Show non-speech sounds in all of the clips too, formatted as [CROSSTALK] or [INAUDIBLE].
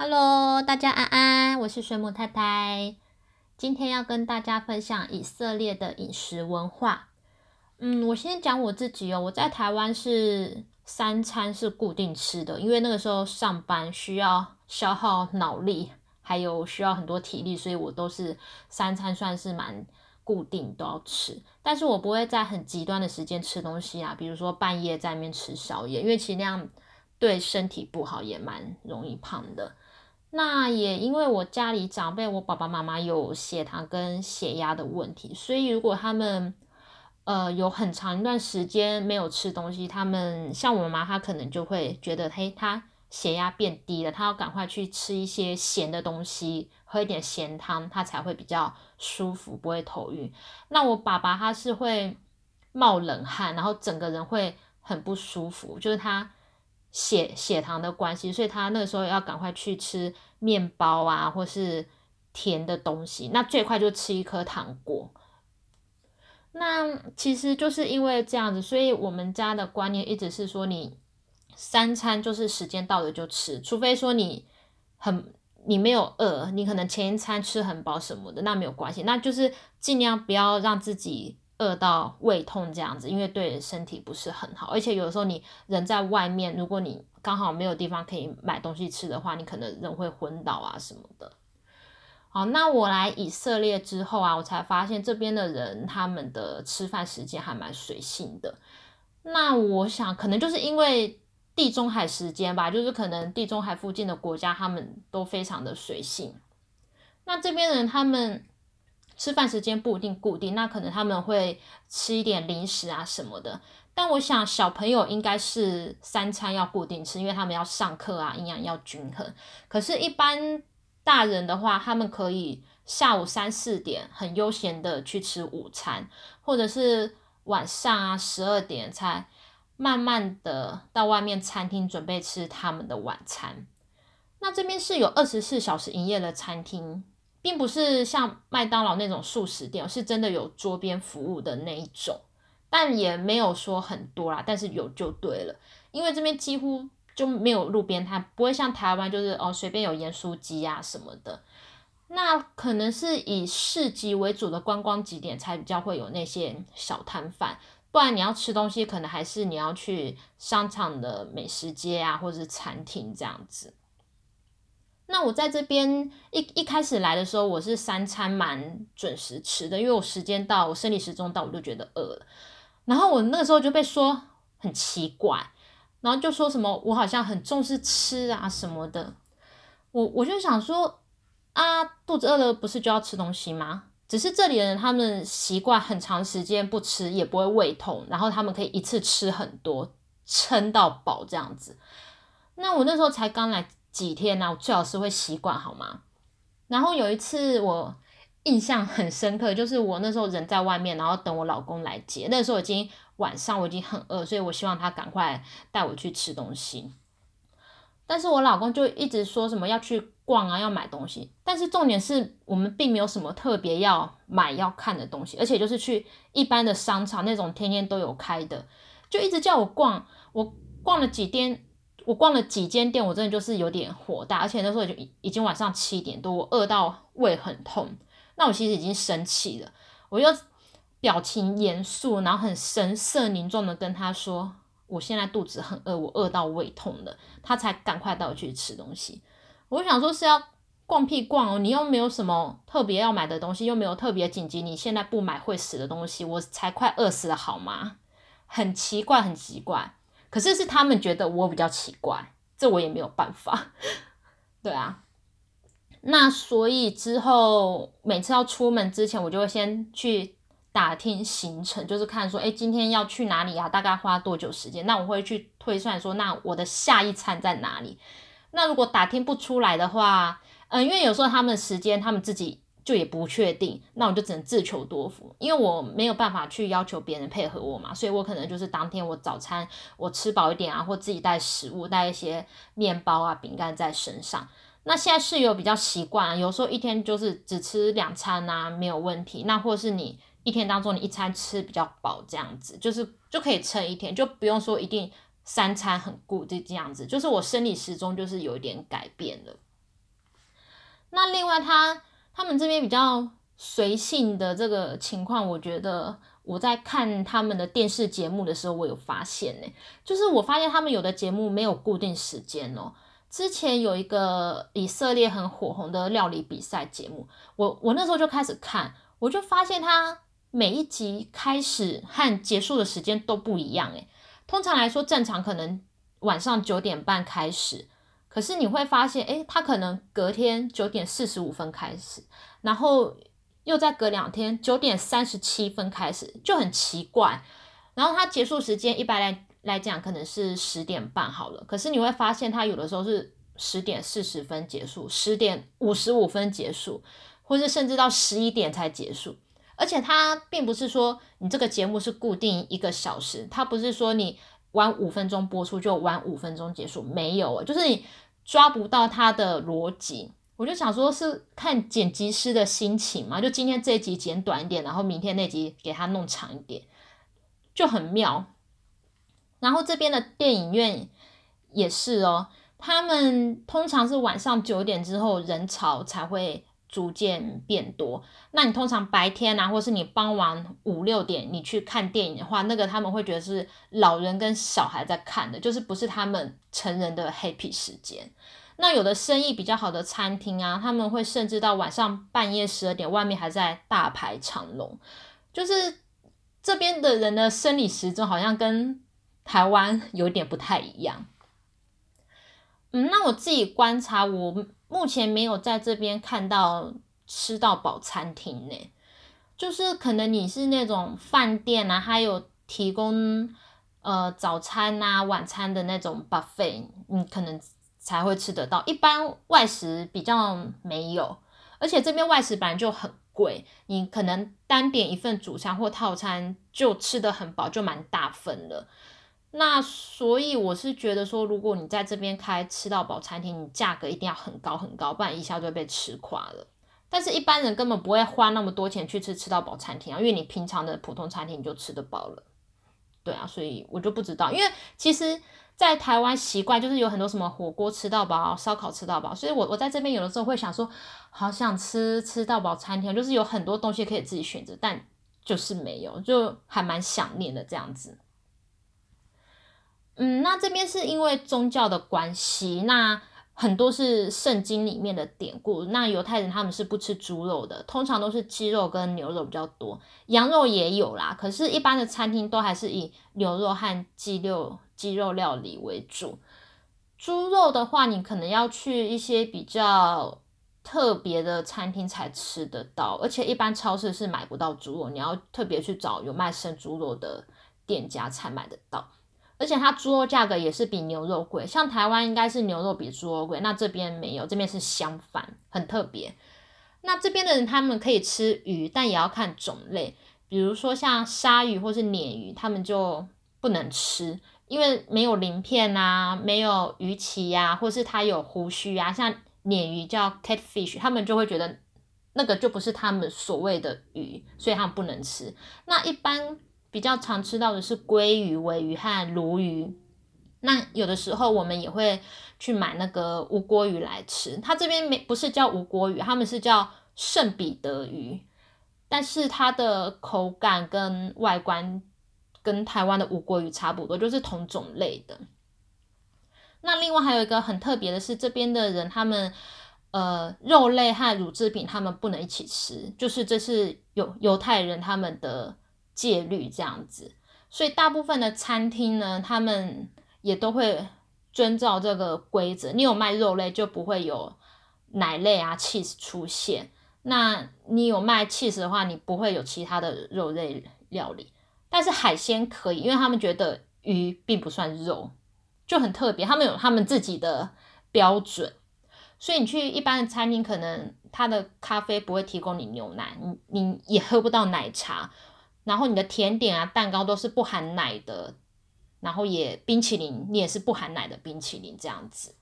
Hello，大家安安，我是水母太太。今天要跟大家分享以色列的饮食文化。嗯，我先讲我自己哦。我在台湾是三餐是固定吃的，因为那个时候上班需要消耗脑力，还有需要很多体力，所以我都是三餐算是蛮固定都要吃。但是我不会在很极端的时间吃东西啊，比如说半夜在那边吃宵夜，因为其实那样对身体不好，也蛮容易胖的。那也因为我家里长辈，我爸爸妈妈有血糖跟血压的问题，所以如果他们呃有很长一段时间没有吃东西，他们像我妈，她可能就会觉得，嘿，她血压变低了，她要赶快去吃一些咸的东西，喝一点咸汤，她才会比较舒服，不会头晕。那我爸爸他是会冒冷汗，然后整个人会很不舒服，就是他。血血糖的关系，所以他那个时候要赶快去吃面包啊，或是甜的东西。那最快就吃一颗糖果。那其实就是因为这样子，所以我们家的观念一直是说，你三餐就是时间到了就吃，除非说你很你没有饿，你可能前一餐吃很饱什么的，那没有关系，那就是尽量不要让自己。饿到胃痛这样子，因为对身体不是很好，而且有时候你人在外面，如果你刚好没有地方可以买东西吃的话，你可能人会昏倒啊什么的。好，那我来以色列之后啊，我才发现这边的人他们的吃饭时间还蛮随性的。那我想可能就是因为地中海时间吧，就是可能地中海附近的国家他们都非常的随性。那这边人他们。吃饭时间不一定固定，那可能他们会吃一点零食啊什么的。但我想小朋友应该是三餐要固定吃，因为他们要上课啊，营养要均衡。可是，一般大人的话，他们可以下午三四点很悠闲的去吃午餐，或者是晚上啊十二点才慢慢的到外面餐厅准备吃他们的晚餐。那这边是有二十四小时营业的餐厅。并不是像麦当劳那种素食店，是真的有桌边服务的那一种，但也没有说很多啦，但是有就对了。因为这边几乎就没有路边摊，不会像台湾就是哦随便有盐酥鸡啊什么的。那可能是以市集为主的观光景点才比较会有那些小摊贩，不然你要吃东西，可能还是你要去商场的美食街啊，或者是餐厅这样子。那我在这边一一开始来的时候，我是三餐蛮准时吃的，因为我时间到，我生理时钟到，我就觉得饿了。然后我那个时候就被说很奇怪，然后就说什么我好像很重视吃啊什么的。我我就想说啊，肚子饿了不是就要吃东西吗？只是这里的人他们习惯很长时间不吃也不会胃痛，然后他们可以一次吃很多，撑到饱这样子。那我那时候才刚来。几天呢？我最好是会习惯好吗？然后有一次我印象很深刻，就是我那时候人在外面，然后等我老公来接。那时候已经晚上，我已经很饿，所以我希望他赶快带我去吃东西。但是我老公就一直说什么要去逛啊，要买东西。但是重点是我们并没有什么特别要买要看的东西，而且就是去一般的商场那种天天都有开的，就一直叫我逛。我逛了几天。我逛了几间店，我真的就是有点火大，而且那时候就已已经晚上七点多，我饿到胃很痛。那我其实已经生气了，我就表情严肃，然后很神色凝重的跟他说：“我现在肚子很饿，我饿到胃痛了。”他才赶快带我去吃东西。我想说是要逛屁逛哦，你又没有什么特别要买的东西，又没有特别紧急，你现在不买会死的东西，我才快饿死了好吗？很奇怪，很奇怪。可是是他们觉得我比较奇怪，这我也没有办法。[LAUGHS] 对啊，那所以之后每次要出门之前，我就会先去打听行程，就是看说，哎，今天要去哪里啊？大概花多久时间？那我会去推算说，那我的下一餐在哪里？那如果打听不出来的话，嗯，因为有时候他们时间他们自己。就也不确定，那我就只能自求多福，因为我没有办法去要求别人配合我嘛，所以我可能就是当天我早餐我吃饱一点啊，或自己带食物，带一些面包啊、饼干在身上。那现在室友比较习惯，有时候一天就是只吃两餐啊，没有问题。那或是你一天当中你一餐吃比较饱，这样子就是就可以撑一天，就不用说一定三餐很固定这样子。就是我生理时钟就是有一点改变了。那另外他他们这边比较随性的这个情况，我觉得我在看他们的电视节目的时候，我有发现呢，就是我发现他们有的节目没有固定时间哦。之前有一个以色列很火红的料理比赛节目，我我那时候就开始看，我就发现它每一集开始和结束的时间都不一样诶。通常来说，正常可能晚上九点半开始，可是你会发现，诶，他可能隔天九点四十五分开始，然后又再隔两天九点三十七分开始，就很奇怪。然后他结束时间一般来。来讲可能是十点半好了，可是你会发现他有的时候是十点四十分结束，十点五十五分结束，或是甚至到十一点才结束。而且它并不是说你这个节目是固定一个小时，它不是说你晚五分钟播出就晚五分钟结束，没有，就是你抓不到他的逻辑。我就想说，是看剪辑师的心情嘛，就今天这一集剪短一点，然后明天那集给他弄长一点，就很妙。然后这边的电影院也是哦，他们通常是晚上九点之后人潮才会逐渐变多。那你通常白天啊，或是你傍晚五六点你去看电影的话，那个他们会觉得是老人跟小孩在看的，就是不是他们成人的 happy 时间。那有的生意比较好的餐厅啊，他们会甚至到晚上半夜十二点，外面还在大排长龙。就是这边的人的生理时钟好像跟台湾有点不太一样，嗯，那我自己观察，我目前没有在这边看到吃到饱餐厅呢，就是可能你是那种饭店啊，还有提供呃早餐啊、晚餐的那种 buffet，你可能才会吃得到，一般外食比较没有，而且这边外食本来就很贵，你可能单点一份主餐或套餐就吃得很饱，就蛮大份了。那所以我是觉得说，如果你在这边开吃到饱餐厅，你价格一定要很高很高，不然一下就被吃垮了。但是一般人根本不会花那么多钱去吃吃到饱餐厅啊，因为你平常的普通餐厅你就吃得饱了。对啊，所以我就不知道，因为其实，在台湾习惯就是有很多什么火锅吃到饱、烧烤吃到饱，所以我我在这边有的时候会想说，好想吃吃到饱餐厅，就是有很多东西可以自己选择，但就是没有，就还蛮想念的这样子。嗯，那这边是因为宗教的关系，那很多是圣经里面的典故。那犹太人他们是不吃猪肉的，通常都是鸡肉跟牛肉比较多，羊肉也有啦。可是，一般的餐厅都还是以牛肉和鸡肉鸡肉料理为主。猪肉的话，你可能要去一些比较特别的餐厅才吃得到，而且一般超市是买不到猪肉，你要特别去找有卖生猪肉的店家才买得到。而且它猪肉价格也是比牛肉贵，像台湾应该是牛肉比猪肉贵，那这边没有，这边是相反，很特别。那这边的人他们可以吃鱼，但也要看种类，比如说像鲨鱼或是鲶鱼，他们就不能吃，因为没有鳞片啊，没有鱼鳍呀，或是它有胡须啊，像鲶鱼叫 catfish，他们就会觉得那个就不是他们所谓的鱼，所以他们不能吃。那一般。比较常吃到的是鲑鱼、尾鱼和鲈鱼。那有的时候我们也会去买那个无锅鱼来吃。它这边没不是叫无锅鱼，他们是叫圣彼得鱼。但是它的口感跟外观跟台湾的无锅鱼差不多，就是同种类的。那另外还有一个很特别的是，这边的人他们呃肉类和乳制品他们不能一起吃，就是这是犹犹太人他们的。戒律这样子，所以大部分的餐厅呢，他们也都会遵照这个规则。你有卖肉类，就不会有奶类啊、cheese 出现。那你有卖 cheese 的话，你不会有其他的肉类料理。但是海鲜可以，因为他们觉得鱼并不算肉，就很特别。他们有他们自己的标准，所以你去一般的餐厅，可能他的咖啡不会提供你牛奶，你你也喝不到奶茶。然后你的甜点啊、蛋糕都是不含奶的，然后也冰淇淋你也是不含奶的冰淇淋这样子。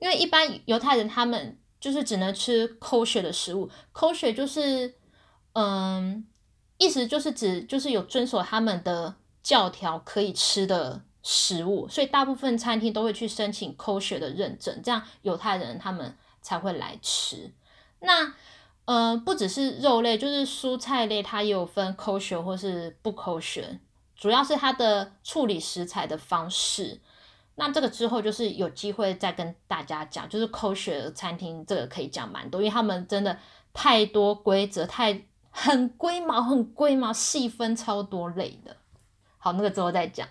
因为一般犹太人他们就是只能吃 kosher 的食物，kosher 就是嗯，意思就是指就是有遵守他们的教条可以吃的食物，所以大部分餐厅都会去申请 kosher 的认证，这样犹太人他们。才会来吃。那呃，不只是肉类，就是蔬菜类，它也有分抠选或是不抠选主要是它的处理食材的方式。那这个之后就是有机会再跟大家讲，就是 kosher 餐厅这个可以讲蛮多，因为他们真的太多规则，太很龟毛，很龟毛，细分超多类的。好，那个之后再讲。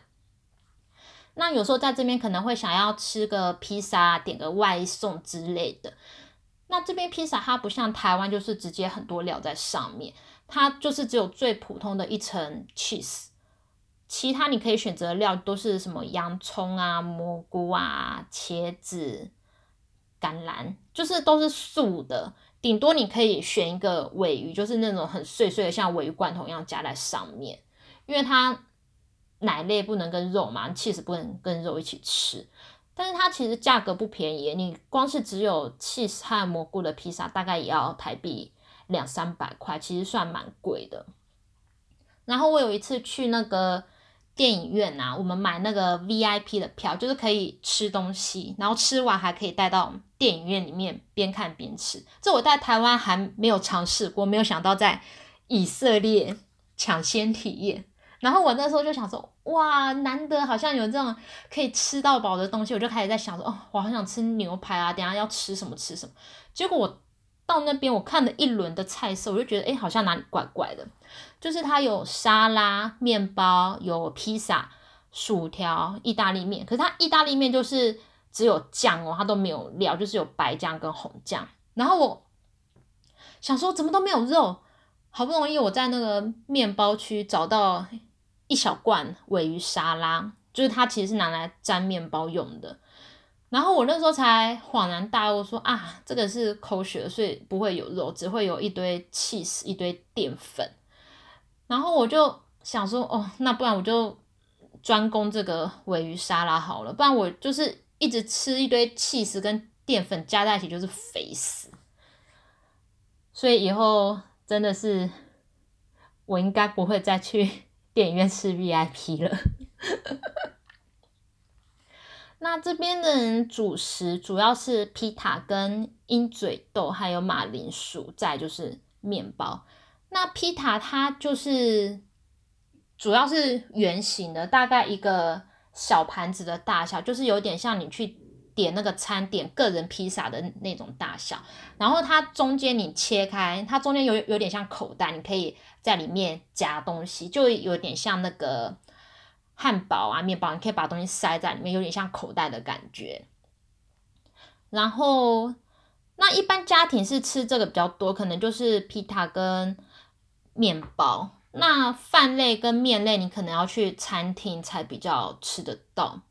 那有时候在这边可能会想要吃个披萨，点个外送之类的。那这边披萨它不像台湾，就是直接很多料在上面，它就是只有最普通的一层 cheese，其他你可以选择的料都是什么洋葱啊、蘑菇啊、茄子、橄榄，就是都是素的，顶多你可以选一个尾鱼，就是那种很碎碎的，像尾鱼罐头一样加在上面，因为它奶类不能跟肉嘛，cheese 不能跟肉一起吃。但是它其实价格不便宜，你光是只有 cheese 和蘑菇的披萨，大概也要台币两三百块，其实算蛮贵的。然后我有一次去那个电影院啊，我们买那个 VIP 的票，就是可以吃东西，然后吃完还可以带到电影院里面边看边吃。这我在台湾还没有尝试过，没有想到在以色列抢先体验。然后我那时候就想说，哇，难得好像有这种可以吃到饱的东西，我就开始在想说，哦，我好想吃牛排啊，等下要吃什么吃什么。结果我到那边，我看了一轮的菜色，我就觉得，哎，好像哪里怪怪的。就是它有沙拉、面包、有披萨、薯条、意大利面，可是它意大利面就是只有酱哦，它都没有料，就是有白酱跟红酱。然后我想说，怎么都没有肉？好不容易我在那个面包区找到。一小罐尾鱼沙拉，就是它其实是拿来沾面包用的。然后我那时候才恍然大悟，说啊，这个是口血，所以不会有肉，只会有一堆 cheese，一堆淀粉。然后我就想说，哦，那不然我就专攻这个尾鱼沙拉好了，不然我就是一直吃一堆 cheese 跟淀粉加在一起，就是肥死。所以以后真的是，我应该不会再去。电影院吃 VIP 了，那这边的人主食主要是皮塔跟鹰嘴豆，还有马铃薯，再就是面包。那皮塔它就是主要是圆形的，大概一个小盘子的大小，就是有点像你去点那个餐点个人披萨的那种大小。然后它中间你切开，它中间有有点像口袋，你可以。在里面夹东西，就有点像那个汉堡啊、面包，你可以把东西塞在里面，有点像口袋的感觉。然后，那一般家庭是吃这个比较多，可能就是披萨跟面包。那饭类跟面类，你可能要去餐厅才比较吃得到。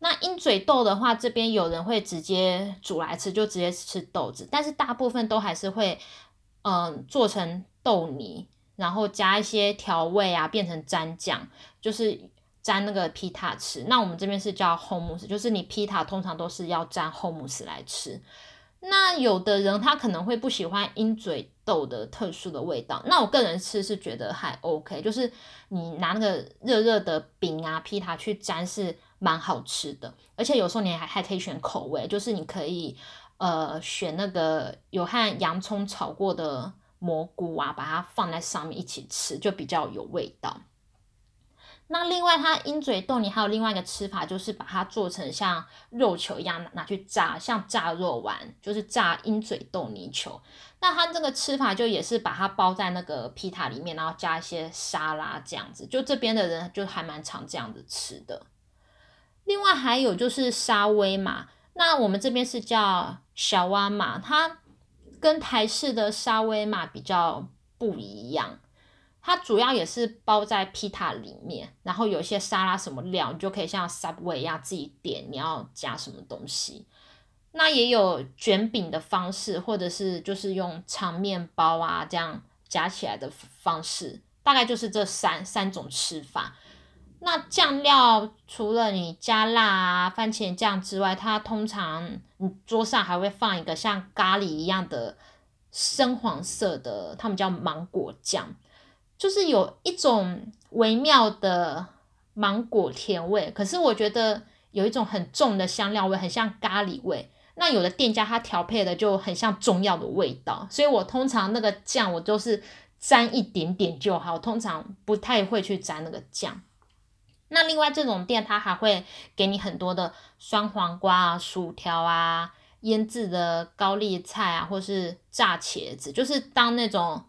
那鹰嘴豆的话，这边有人会直接煮来吃，就直接吃豆子，但是大部分都还是会，嗯，做成。豆泥，然后加一些调味啊，变成蘸酱，就是蘸那个皮塔吃。那我们这边是叫 hummus，就是你皮塔通常都是要蘸 homus 来吃。那有的人他可能会不喜欢鹰嘴豆的特殊的味道，那我个人吃是觉得还 OK，就是你拿那个热热的饼啊皮塔去沾是蛮好吃的，而且有时候你还还可以选口味，就是你可以呃选那个有和洋葱炒过的。蘑菇啊，把它放在上面一起吃，就比较有味道。那另外，它鹰嘴豆，你还有另外一个吃法，就是把它做成像肉球一样拿去炸，像炸肉丸，就是炸鹰嘴豆泥球。那它这个吃法就也是把它包在那个皮塔里面，然后加一些沙拉这样子。就这边的人就还蛮常这样子吃的。另外还有就是沙威玛，那我们这边是叫小蛙玛，它。跟台式的沙威玛比较不一样，它主要也是包在披塔里面，然后有一些沙拉什么料，你就可以像 Subway 一样自己点你要加什么东西。那也有卷饼的方式，或者是就是用长面包啊这样夹起来的方式，大概就是这三三种吃法。那酱料除了你加辣啊、番茄酱之外，它通常你桌上还会放一个像咖喱一样的深黄色的，他们叫芒果酱，就是有一种微妙的芒果甜味。可是我觉得有一种很重的香料味，很像咖喱味。那有的店家他调配的就很像中药的味道，所以我通常那个酱我都是沾一点点就好，通常不太会去沾那个酱。那另外这种店它还会给你很多的酸黄瓜啊、薯条啊、腌制的高丽菜啊，或是炸茄子，就是当那种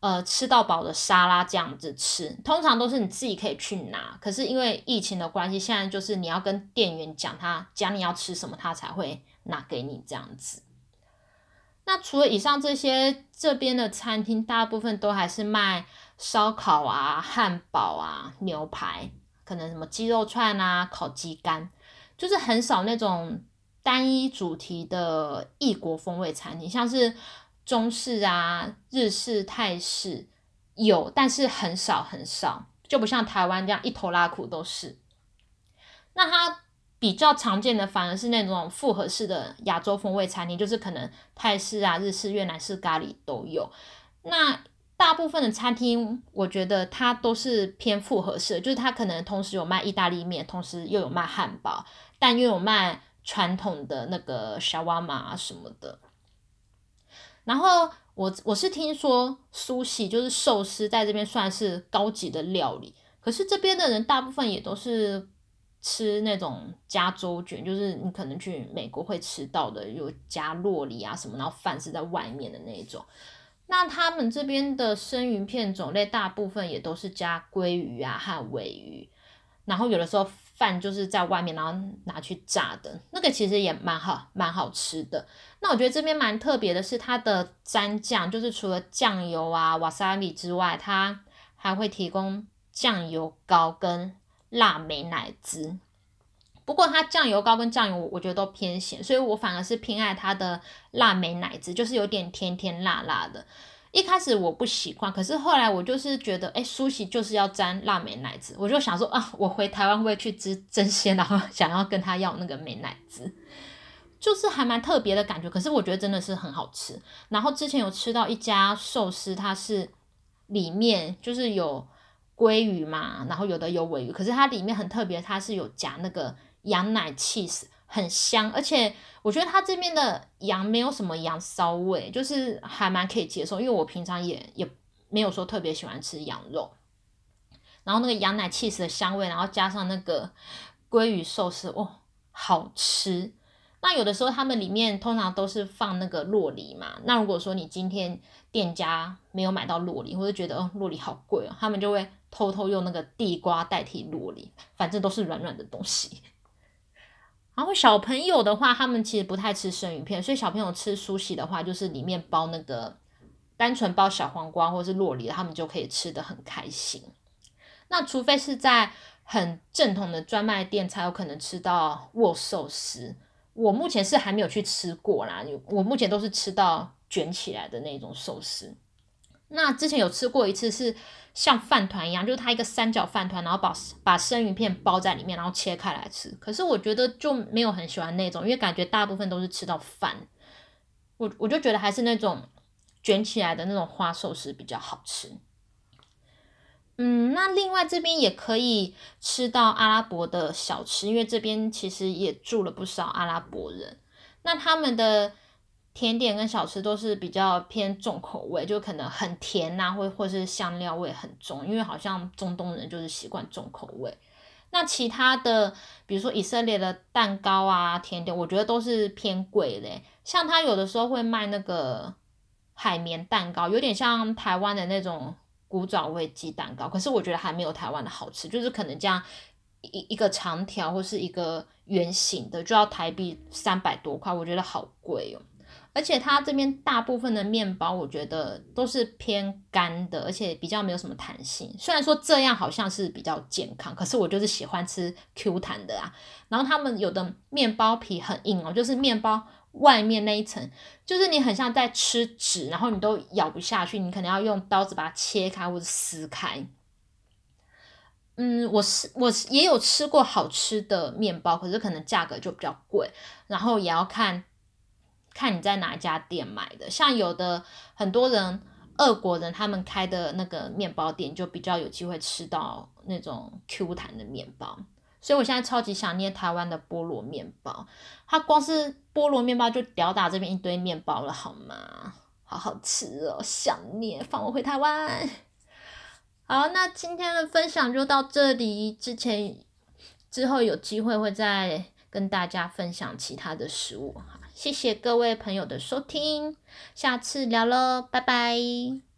呃吃到饱的沙拉这样子吃。通常都是你自己可以去拿，可是因为疫情的关系，现在就是你要跟店员讲他讲你要吃什么，他才会拿给你这样子。那除了以上这些，这边的餐厅大部分都还是卖烧烤啊、汉堡啊、牛排。可能什么鸡肉串啊、烤鸡肝，就是很少那种单一主题的异国风味餐厅，像是中式啊、日式、泰式有，但是很少很少，就不像台湾这样一头拉苦都是。那它比较常见的反而是那种复合式的亚洲风味餐厅，就是可能泰式啊、日式、越南式咖喱都有。那大部分的餐厅，我觉得它都是偏复合式，就是它可能同时有卖意大利面，同时又有卖汉堡，但又有卖传统的那个小瓦玛什么的。然后我我是听说苏西就是寿司在这边算是高级的料理，可是这边的人大部分也都是吃那种加州卷，就是你可能去美国会吃到的，有加洛里啊什么，然后饭是在外面的那种。那他们这边的生鱼片种类大部分也都是加鲑鱼啊和尾鱼，然后有的时候饭就是在外面，然后拿去炸的，那个其实也蛮好蛮好吃的。那我觉得这边蛮特别的是它的蘸酱，就是除了酱油啊瓦萨米之外，它还会提供酱油膏跟辣美奶滋。不过它酱油膏跟酱油我觉得都偏咸，所以我反而是偏爱它的辣梅奶子，就是有点甜甜辣辣的。一开始我不习惯，可是后来我就是觉得，哎，苏西就是要沾辣梅奶子，我就想说啊，我回台湾会去吃真鲜，然后 [LAUGHS] 想要跟他要那个美奶子，就是还蛮特别的感觉。可是我觉得真的是很好吃。然后之前有吃到一家寿司，它是里面就是有鲑鱼嘛，然后有的有尾鱼，可是它里面很特别，它是有夹那个。羊奶 cheese 很香，而且我觉得它这边的羊没有什么羊骚味，就是还蛮可以接受。因为我平常也也没有说特别喜欢吃羊肉，然后那个羊奶 cheese 的香味，然后加上那个鲑鱼寿司，哦，好吃。那有的时候他们里面通常都是放那个洛梨嘛，那如果说你今天店家没有买到洛梨，或者觉得哦洛梨好贵哦，他们就会偷偷用那个地瓜代替洛梨，反正都是软软的东西。然后小朋友的话，他们其实不太吃生鱼片，所以小朋友吃苏西的话，就是里面包那个单纯包小黄瓜或是洛梨，他们就可以吃的很开心。那除非是在很正统的专卖店才有可能吃到握寿司，我目前是还没有去吃过啦。我目前都是吃到卷起来的那种寿司。那之前有吃过一次是。像饭团一样，就是它一个三角饭团，然后把把生鱼片包在里面，然后切开来吃。可是我觉得就没有很喜欢那种，因为感觉大部分都是吃到饭。我我就觉得还是那种卷起来的那种花寿司比较好吃。嗯，那另外这边也可以吃到阿拉伯的小吃，因为这边其实也住了不少阿拉伯人。那他们的。甜点跟小吃都是比较偏重口味，就可能很甜呐，或或是香料味很重，因为好像中东人就是习惯重口味。那其他的，比如说以色列的蛋糕啊、甜点，我觉得都是偏贵嘞。像他有的时候会卖那个海绵蛋糕，有点像台湾的那种古早味鸡蛋糕，可是我觉得还没有台湾的好吃，就是可能这样一一个长条或是一个圆形的，就要台币三百多块，我觉得好贵哦。而且它这边大部分的面包，我觉得都是偏干的，而且比较没有什么弹性。虽然说这样好像是比较健康，可是我就是喜欢吃 Q 弹的啊。然后他们有的面包皮很硬哦，就是面包外面那一层，就是你很像在吃纸，然后你都咬不下去，你可能要用刀子把它切开或者撕开。嗯，我是我也有吃过好吃的面包，可是可能价格就比较贵，然后也要看。看你在哪家店买的，像有的很多人，俄国人他们开的那个面包店就比较有机会吃到那种 Q 弹的面包。所以我现在超级想念台湾的菠萝面包，它光是菠萝面包就吊打这边一堆面包了，好吗？好好吃哦，想念，放我回台湾。好，那今天的分享就到这里，之前之后有机会会再跟大家分享其他的食物。谢谢各位朋友的收听，下次聊喽，拜拜。